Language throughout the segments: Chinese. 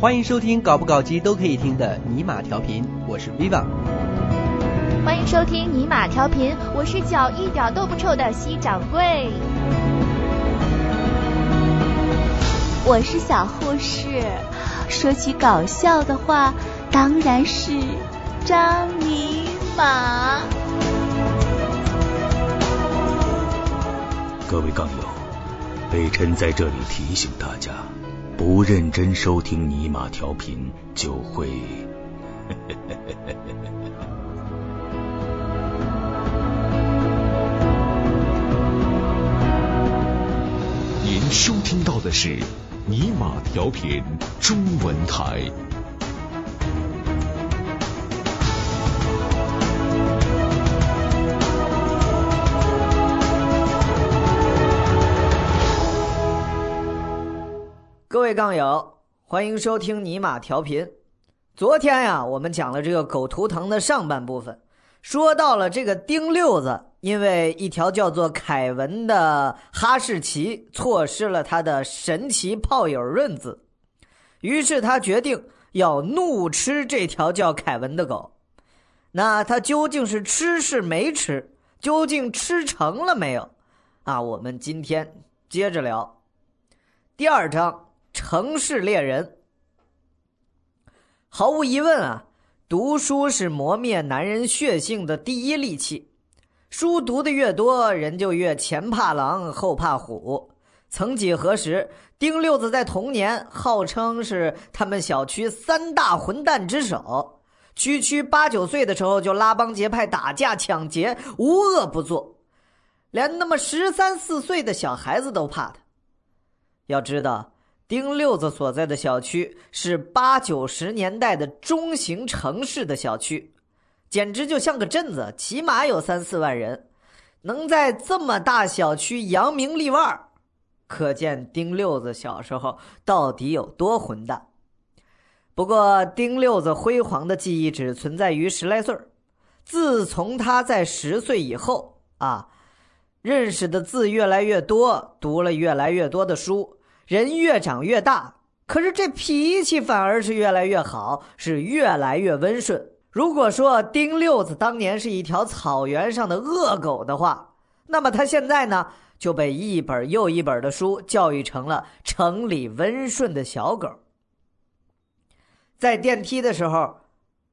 欢迎收听搞不搞基都可以听的尼玛调频，我是 Viva。欢迎收听尼玛调频，我是脚一点都不臭的西掌柜。我是小护士。说起搞笑的话，当然是张尼玛。各位杠友，北辰在这里提醒大家。不认真收听尼玛调频，就会。您收听到的是尼玛调频中文台。各位杠友，欢迎收听尼玛调频。昨天呀，我们讲了这个狗图腾的上半部分，说到了这个丁六子，因为一条叫做凯文的哈士奇错失了他的神奇炮友润子，于是他决定要怒吃这条叫凯文的狗。那他究竟是吃是没吃？究竟吃成了没有？啊，我们今天接着聊第二章。城市猎人，毫无疑问啊，读书是磨灭男人血性的第一利器。书读的越多，人就越前怕狼后怕虎。曾几何时，丁六子在童年号称是他们小区三大混蛋之首，区区八九岁的时候就拉帮结派打架抢劫，无恶不作，连那么十三四岁的小孩子都怕他。要知道。丁六子所在的小区是八九十年代的中型城市的小区，简直就像个镇子，起码有三四万人，能在这么大小区扬名立万，可见丁六子小时候到底有多混蛋。不过，丁六子辉煌的记忆只存在于十来岁自从他在十岁以后啊，认识的字越来越多，读了越来越多的书。人越长越大，可是这脾气反而是越来越好，是越来越温顺。如果说丁六子当年是一条草原上的恶狗的话，那么他现在呢，就被一本又一本的书教育成了城里温顺的小狗。在电梯的时候，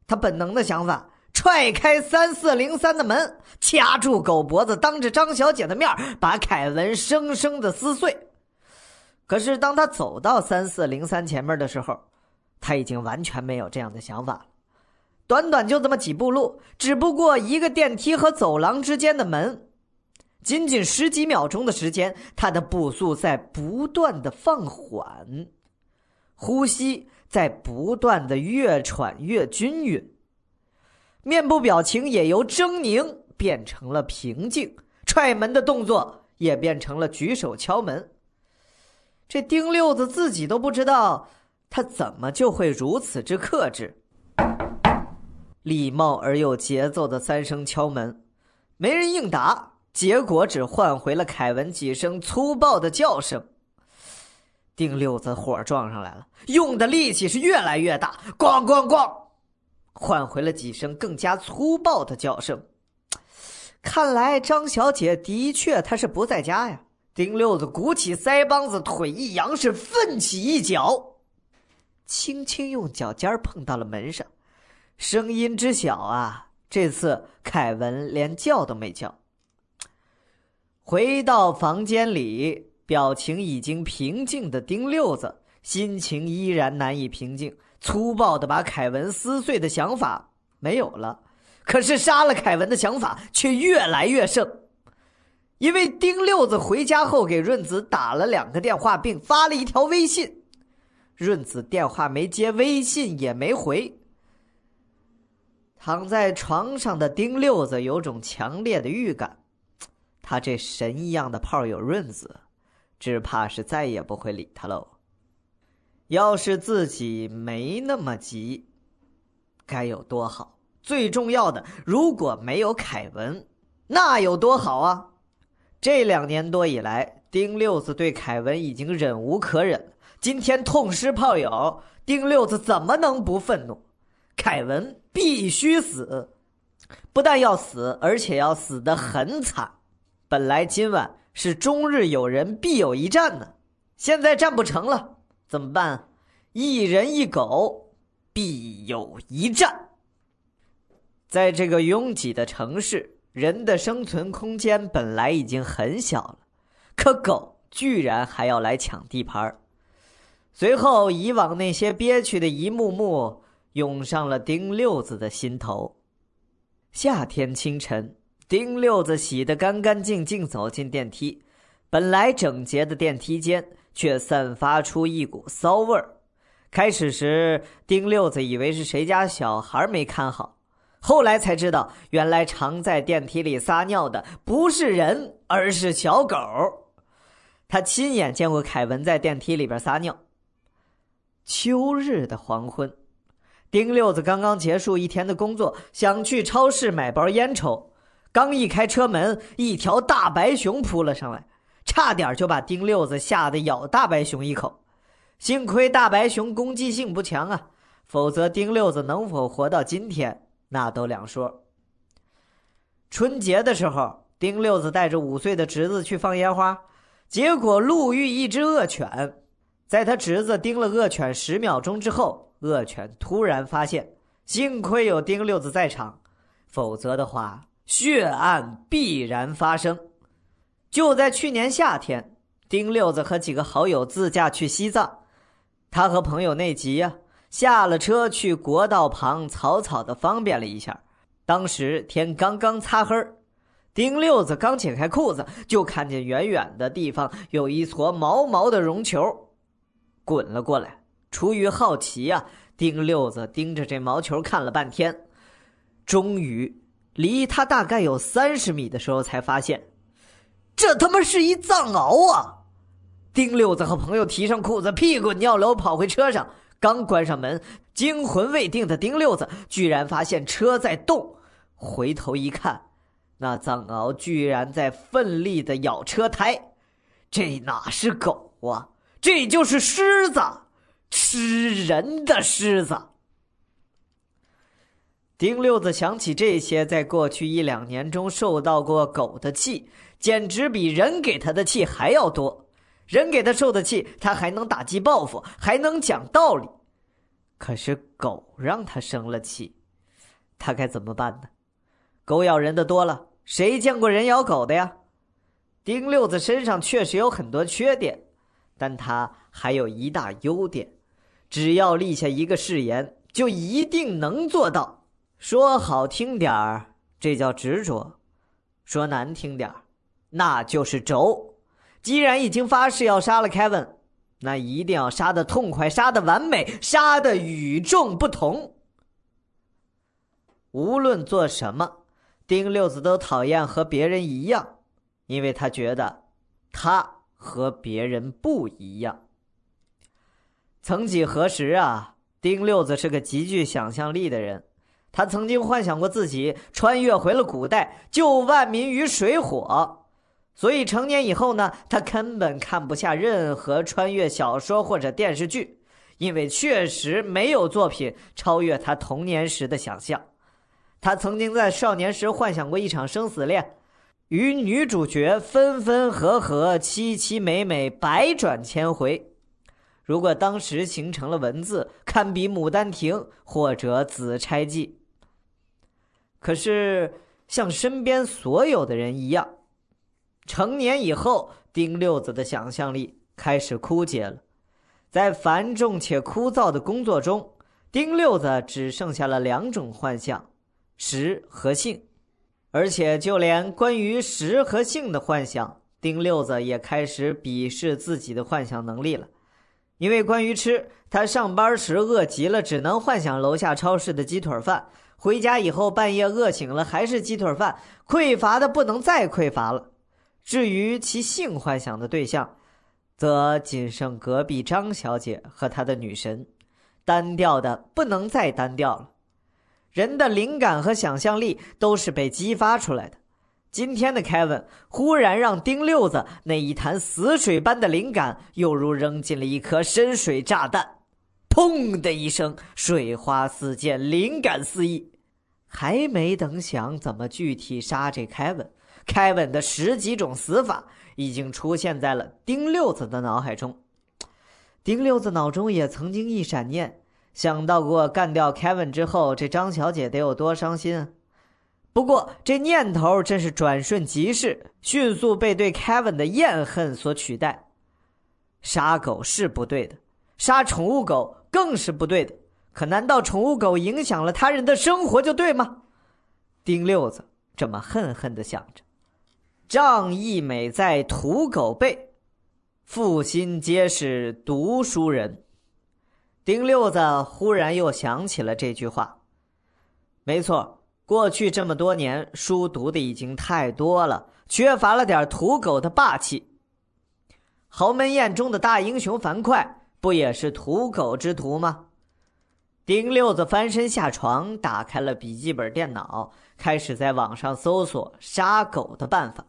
他本能的想法，踹开三四零三的门，掐住狗脖子，当着张小姐的面把凯文生生的撕碎。可是，当他走到三四零三前面的时候，他已经完全没有这样的想法了。短短就这么几步路，只不过一个电梯和走廊之间的门，仅仅十几秒钟的时间，他的步速在不断的放缓，呼吸在不断的越喘越均匀，面部表情也由狰狞变成了平静，踹门的动作也变成了举手敲门。这丁六子自己都不知道，他怎么就会如此之克制？礼貌而又节奏的三声敲门，没人应答，结果只换回了凯文几声粗暴的叫声。丁六子火撞上来了，用的力气是越来越大，咣咣咣，换回了几声更加粗暴的叫声。看来张小姐的确她是不在家呀。丁六子鼓起腮帮子，腿一扬，是奋起一脚，轻轻用脚尖碰到了门上，声音之小啊！这次凯文连叫都没叫。回到房间里，表情已经平静的丁六子，心情依然难以平静，粗暴的把凯文撕碎的想法没有了，可是杀了凯文的想法却越来越盛。因为丁六子回家后给润子打了两个电话，并发了一条微信，润子电话没接，微信也没回。躺在床上的丁六子有种强烈的预感，他这神一样的炮友润子，只怕是再也不会理他喽。要是自己没那么急，该有多好！最重要的，如果没有凯文，那有多好啊！这两年多以来，丁六子对凯文已经忍无可忍了。今天痛失炮友，丁六子怎么能不愤怒？凯文必须死，不但要死，而且要死得很惨。本来今晚是中日友人必有一战呢，现在战不成了，怎么办？一人一狗，必有一战。在这个拥挤的城市，人的生存空间本来已经很小了，可狗居然还要来抢地盘随后，以往那些憋屈的一幕幕涌上了丁六子的心头。夏天清晨，丁六子洗得干干净净，走进电梯。本来整洁的电梯间，却散发出一股骚味儿。开始时，丁六子以为是谁家小孩没看好。后来才知道，原来常在电梯里撒尿的不是人，而是小狗。他亲眼见过凯文在电梯里边撒尿。秋日的黄昏，丁六子刚刚结束一天的工作，想去超市买包烟抽。刚一开车门，一条大白熊扑了上来，差点就把丁六子吓得咬大白熊一口。幸亏大白熊攻击性不强啊，否则丁六子能否活到今天？那都两说。春节的时候，丁六子带着五岁的侄子去放烟花，结果路遇一只恶犬，在他侄子盯了恶犬十秒钟之后，恶犬突然发现，幸亏有丁六子在场，否则的话，血案必然发生。就在去年夏天，丁六子和几个好友自驾去西藏，他和朋友内急呀。下了车，去国道旁草草的方便了一下。当时天刚刚擦黑丁六子刚解开裤子，就看见远远的地方有一撮毛毛的绒球，滚了过来。出于好奇呀，丁六子盯着这毛球看了半天，终于离他大概有三十米的时候，才发现，这他妈是一藏獒啊！丁六子和朋友提上裤子，屁滚尿流跑回车上。刚关上门，惊魂未定的丁六子居然发现车在动，回头一看，那藏獒居然在奋力的咬车胎，这哪是狗啊，这就是狮子，吃人的狮子。丁六子想起这些，在过去一两年中受到过狗的气，简直比人给他的气还要多。人给他受的气，他还能打击报复，还能讲道理。可是狗让他生了气，他该怎么办呢？狗咬人的多了，谁见过人咬狗的呀？丁六子身上确实有很多缺点，但他还有一大优点，只要立下一个誓言，就一定能做到。说好听点儿，这叫执着；说难听点儿，那就是轴。既然已经发誓要杀了凯文，那一定要杀的痛快，杀的完美，杀的与众不同。无论做什么，丁六子都讨厌和别人一样，因为他觉得他和别人不一样。曾几何时啊，丁六子是个极具想象力的人，他曾经幻想过自己穿越回了古代，救万民于水火。所以成年以后呢，他根本看不下任何穿越小说或者电视剧，因为确实没有作品超越他童年时的想象。他曾经在少年时幻想过一场生死恋，与女主角分分合合、凄凄美美、百转千回。如果当时形成了文字，堪比《牡丹亭》或者《紫钗记》。可是像身边所有的人一样。成年以后，丁六子的想象力开始枯竭了。在繁重且枯燥的工作中，丁六子只剩下了两种幻象：食和性。而且，就连关于食和性的幻想，丁六子也开始鄙视自己的幻想能力了。因为关于吃，他上班时饿极了，只能幻想楼下超市的鸡腿饭；回家以后半夜饿醒了，还是鸡腿饭，匮乏的不能再匮乏了。至于其性幻想的对象，则仅剩隔壁张小姐和她的女神，单调的不能再单调了。人的灵感和想象力都是被激发出来的，今天的凯文忽然让丁六子那一潭死水般的灵感，犹如扔进了一颗深水炸弹，砰的一声，水花四溅，灵感四溢。还没等想怎么具体杀这凯文，凯文的十几种死法已经出现在了丁六子的脑海中。丁六子脑中也曾经一闪念，想到过干掉凯文之后，这张小姐得有多伤心啊！不过这念头真是转瞬即逝，迅速被对凯文的厌恨所取代。杀狗是不对的，杀宠物狗更是不对的。可难道宠物狗影响了他人的生活就对吗？丁六子这么恨恨的想着。仗义美在屠狗辈，负心皆是读书人。丁六子忽然又想起了这句话。没错。过去这么多年，书读的已经太多了，缺乏了点土狗的霸气。豪门宴中的大英雄樊哙，不也是土狗之徒吗？丁六子翻身下床，打开了笔记本电脑，开始在网上搜索杀狗的办法。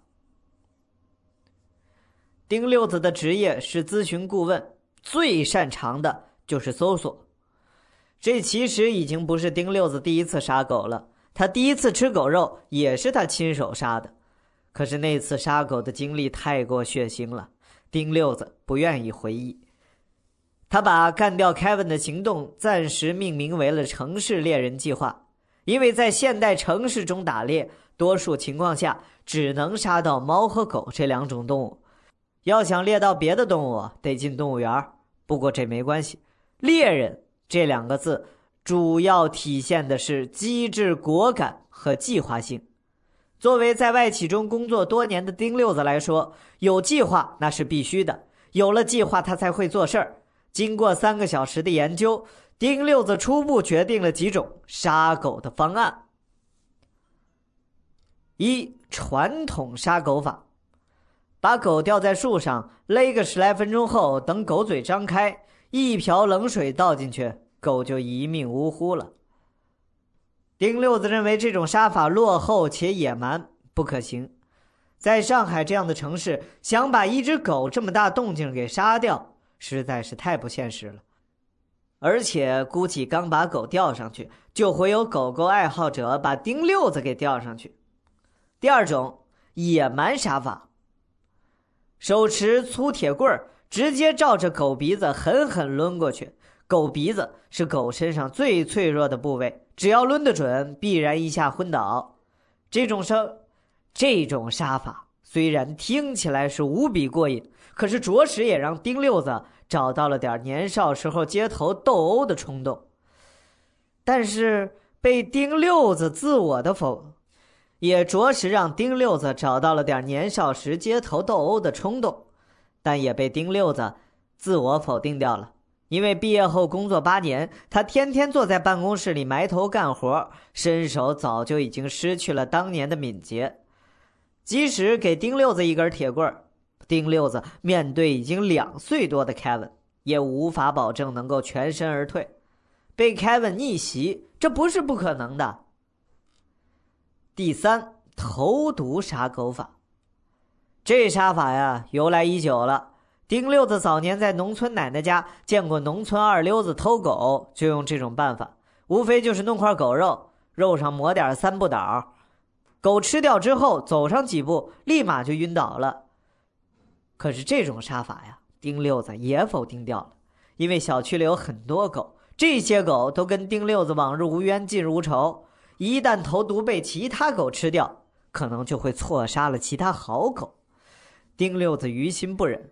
丁六子的职业是咨询顾问，最擅长的就是搜索。这其实已经不是丁六子第一次杀狗了。他第一次吃狗肉也是他亲手杀的，可是那次杀狗的经历太过血腥了，丁六子不愿意回忆。他把干掉凯文的行动暂时命名为了“城市猎人计划”，因为在现代城市中打猎，多数情况下只能杀到猫和狗这两种动物，要想猎到别的动物，得进动物园。不过这没关系，“猎人”这两个字。主要体现的是机智、果敢和计划性。作为在外企中工作多年的丁六子来说，有计划那是必须的。有了计划，他才会做事儿。经过三个小时的研究，丁六子初步决定了几种杀狗的方案：一、传统杀狗法，把狗吊在树上，勒个十来分钟后，等狗嘴张开，一瓢冷水倒进去。狗就一命呜呼了。丁六子认为这种杀法落后且野蛮，不可行。在上海这样的城市，想把一只狗这么大动静给杀掉，实在是太不现实了。而且估计刚把狗吊上去，就会有狗狗爱好者把丁六子给吊上去。第二种野蛮杀法，手持粗铁棍儿，直接照着狗鼻子狠狠抡过去。狗鼻子是狗身上最脆弱的部位，只要抡得准，必然一下昏倒。这种杀，这种杀法虽然听起来是无比过瘾，可是着实也让丁六子找到了点年少时候街头斗殴的冲动。但是被丁六子自我的否，也着实让丁六子找到了点年少时街头斗殴的冲动，但也被丁六子自我否定掉了。因为毕业后工作八年，他天天坐在办公室里埋头干活，身手早就已经失去了当年的敏捷。即使给丁六子一根铁棍丁六子面对已经两岁多的凯文，也无法保证能够全身而退。被凯文逆袭，这不是不可能的。第三，投毒杀狗法，这杀法呀，由来已久了。丁六子早年在农村奶奶家见过农村二溜子偷狗，就用这种办法，无非就是弄块狗肉，肉上抹点三不倒，狗吃掉之后走上几步，立马就晕倒了。可是这种杀法呀，丁六子也否定掉了，因为小区里有很多狗，这些狗都跟丁六子往日无冤，近日无仇，一旦投毒被其他狗吃掉，可能就会错杀了其他好狗。丁六子于心不忍。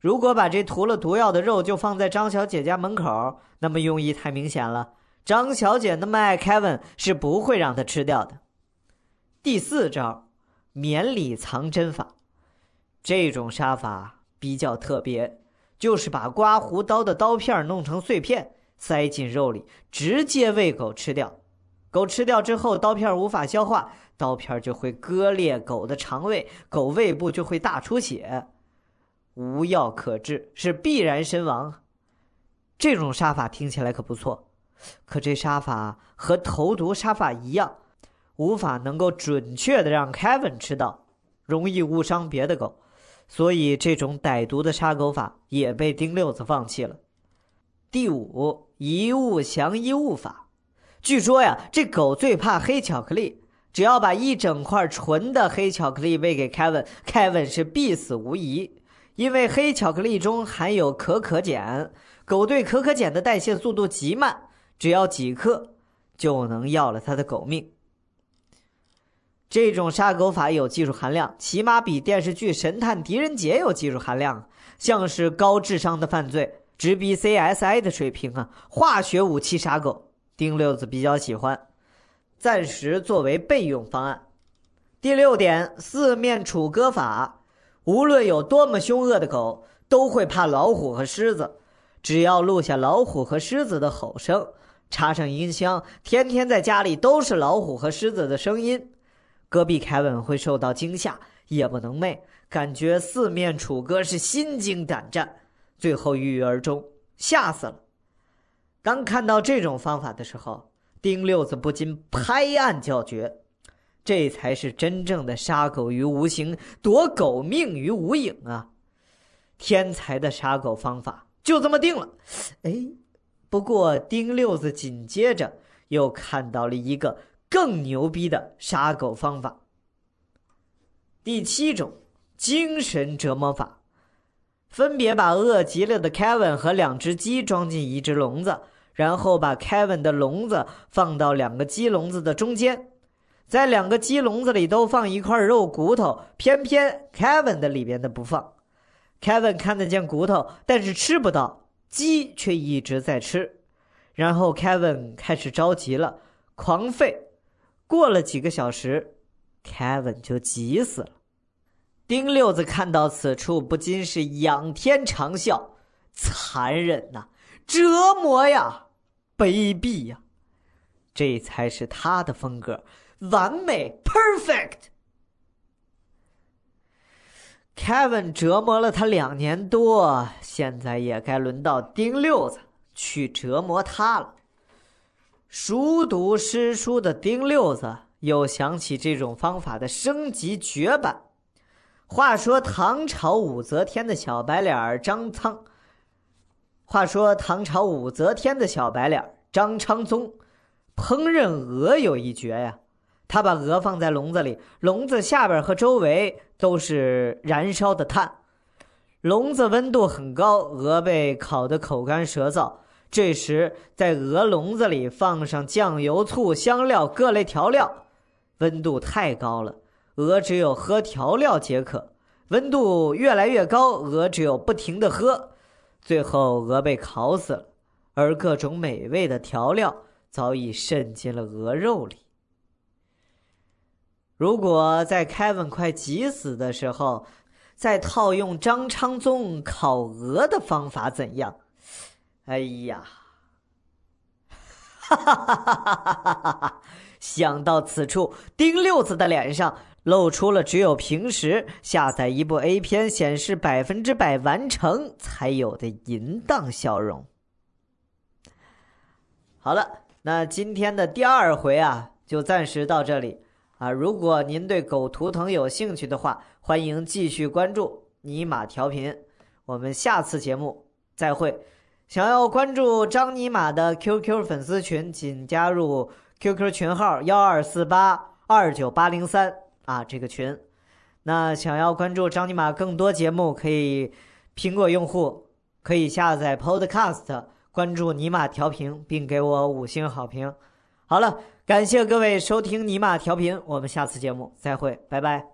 如果把这涂了毒药的肉就放在张小姐家门口，那么用意太明显了。张小姐那么爱凯文，是不会让他吃掉的。第四招，绵里藏针法，这种杀法比较特别，就是把刮胡刀的刀片弄成碎片，塞进肉里，直接喂狗吃掉。狗吃掉之后，刀片无法消化，刀片就会割裂狗的肠胃，狗胃部就会大出血。无药可治，是必然身亡。这种杀法听起来可不错，可这杀法和投毒杀法一样，无法能够准确的让 Kevin 吃到，容易误伤别的狗，所以这种歹毒的杀狗法也被丁六子放弃了。第五，一物降一物法。据说呀，这狗最怕黑巧克力，只要把一整块纯的黑巧克力喂给 Kevin，Kevin 是必死无疑，因为黑巧克力中含有可可碱，狗对可可碱的代谢速度极慢，只要几克就能要了他的狗命。这种杀狗法有技术含量，起码比电视剧《神探狄仁杰》有技术含量，像是高智商的犯罪。直逼 CSI 的水平啊！化学武器杀狗，丁六子比较喜欢，暂时作为备用方案。第六点，四面楚歌法，无论有多么凶恶的狗，都会怕老虎和狮子。只要录下老虎和狮子的吼声，插上音箱，天天在家里都是老虎和狮子的声音，隔壁凯文会受到惊吓，夜不能寐，感觉四面楚歌是心惊胆战。最后郁郁而终，吓死了。当看到这种方法的时候，丁六子不禁拍案叫绝：“这才是真正的杀狗于无形，夺狗命于无影啊！天才的杀狗方法就这么定了。”哎，不过丁六子紧接着又看到了一个更牛逼的杀狗方法。第七种，精神折磨法。分别把饿极了的 Kevin 和两只鸡装进一只笼子，然后把 Kevin 的笼子放到两个鸡笼子的中间，在两个鸡笼子里都放一块肉骨头，偏偏 Kevin 的里边的不放。Kevin 看得见骨头，但是吃不到，鸡却一直在吃。然后 Kevin 开始着急了，狂吠。过了几个小时，Kevin 就急死了。丁六子看到此处，不禁是仰天长啸：“残忍呐，折磨呀，卑鄙呀！这才是他的风格，完美，perfect。” Kevin 折磨了他两年多，现在也该轮到丁六子去折磨他了。熟读诗书的丁六子又想起这种方法的升级绝版。话说唐朝武则天的小白脸张苍，话说唐朝武则天的小白脸张昌宗，烹饪鹅有一绝呀。他把鹅放在笼子里，笼子下边和周围都是燃烧的炭，笼子温度很高，鹅被烤得口干舌燥。这时，在鹅笼子里放上酱油、醋、香料各类调料，温度太高了。鹅只有喝调料解渴，温度越来越高，鹅只有不停的喝，最后鹅被烤死了，而各种美味的调料早已渗进了鹅肉里。如果在凯文快急死的时候，再套用张昌宗烤鹅的方法，怎样？哎呀，哈哈哈哈哈哈！想到此处，丁六子的脸上。露出了只有平时下载一部 A 片显示百分之百完成才有的淫荡笑容。好了，那今天的第二回啊，就暂时到这里啊。如果您对狗图腾有兴趣的话，欢迎继续关注尼玛调频。我们下次节目再会。想要关注张尼玛的 QQ 粉丝群，请加入 QQ 群号幺二四八二九八零三。啊，这个群，那想要关注张尼玛更多节目，可以苹果用户可以下载 Podcast，关注尼玛调频，并给我五星好评。好了，感谢各位收听尼玛调频，我们下次节目再会，拜拜。